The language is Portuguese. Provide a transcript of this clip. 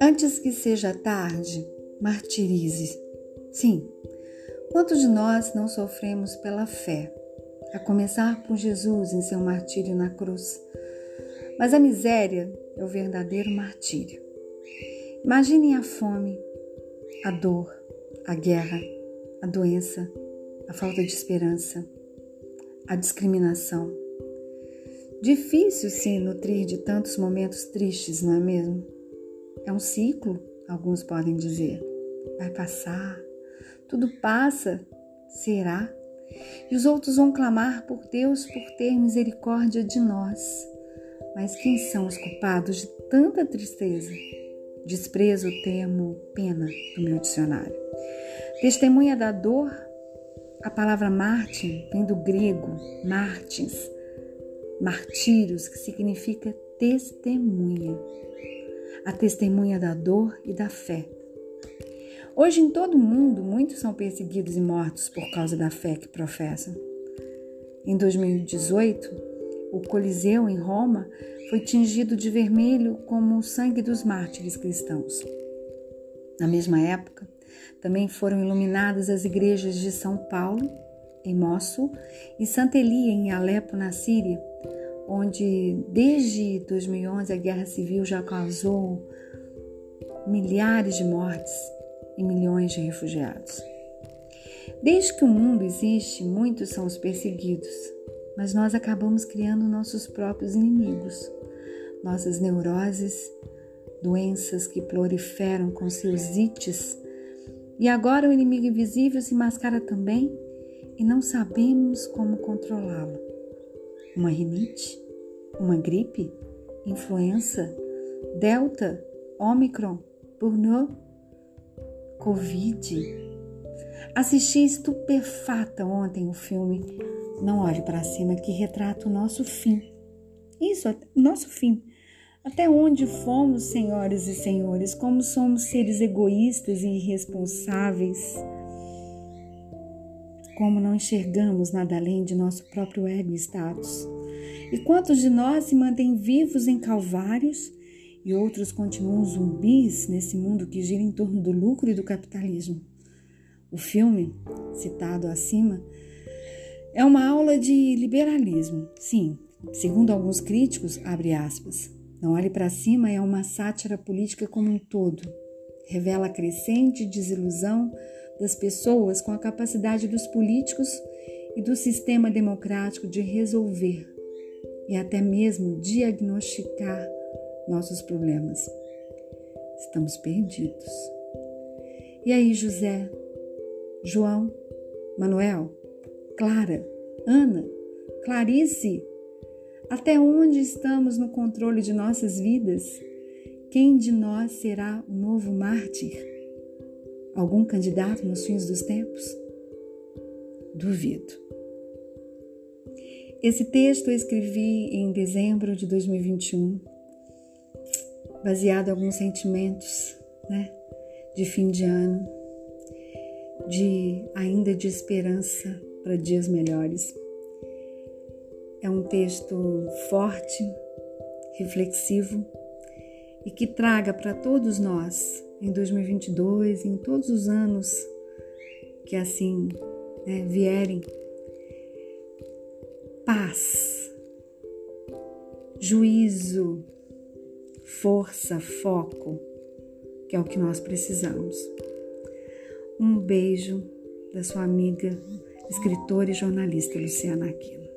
Antes que seja tarde, martirize. Sim, quantos de nós não sofremos pela fé, a começar por Jesus em seu martírio na cruz? Mas a miséria é o verdadeiro martírio. Imaginem a fome, a dor, a guerra, a doença, a falta de esperança, a discriminação. Difícil se nutrir de tantos momentos tristes, não é mesmo? É um ciclo, alguns podem dizer. Vai passar, tudo passa, será? E os outros vão clamar por Deus por ter misericórdia de nós. Mas quem são os culpados de tanta tristeza? Desprezo o termo pena do meu dicionário. Testemunha da dor, a palavra Martin vem do grego martins, martírios, que significa testemunha a testemunha da dor e da fé. Hoje, em todo o mundo, muitos são perseguidos e mortos por causa da fé que professam. Em 2018, o Coliseu em Roma foi tingido de vermelho como o sangue dos mártires cristãos. Na mesma época, também foram iluminadas as igrejas de São Paulo, em Mossul, e Santa Elia, em Alepo, na Síria, onde desde 2011 a guerra civil já causou milhares de mortes e milhões de refugiados. Desde que o mundo existe, muitos são os perseguidos, mas nós acabamos criando nossos próprios inimigos, nossas neuroses, doenças que proliferam com seus ites, e agora o inimigo invisível se mascara também e não sabemos como controlá-lo. Uma rinite, uma gripe, influenza, delta, omicron, burnout, covid. Assisti estupefata ontem o filme Não Olhe para Cima, que retrata o nosso fim. Isso, nosso fim. Até onde fomos, senhoras e senhores, como somos seres egoístas e irresponsáveis, como não enxergamos nada além de nosso próprio ego e status. E quantos de nós se mantêm vivos em calvários e outros continuam zumbis nesse mundo que gira em torno do lucro e do capitalismo? O filme, citado acima, é uma aula de liberalismo. Sim, segundo alguns críticos, abre aspas. Não olhe para cima é uma sátira política como um todo. Revela a crescente desilusão das pessoas com a capacidade dos políticos e do sistema democrático de resolver e até mesmo diagnosticar nossos problemas. Estamos perdidos. E aí, José, João, Manuel, Clara, Ana, Clarice, até onde estamos no controle de nossas vidas? Quem de nós será o novo mártir? Algum candidato nos fins dos tempos? Duvido. Esse texto eu escrevi em dezembro de 2021, baseado em alguns sentimentos, né, de fim de ano, de ainda de esperança para dias melhores. É um texto forte, reflexivo e que traga para todos nós em 2022, em todos os anos que assim né, vierem paz, juízo, força, foco, que é o que nós precisamos. Um beijo da sua amiga, escritora e jornalista Luciana Aquino.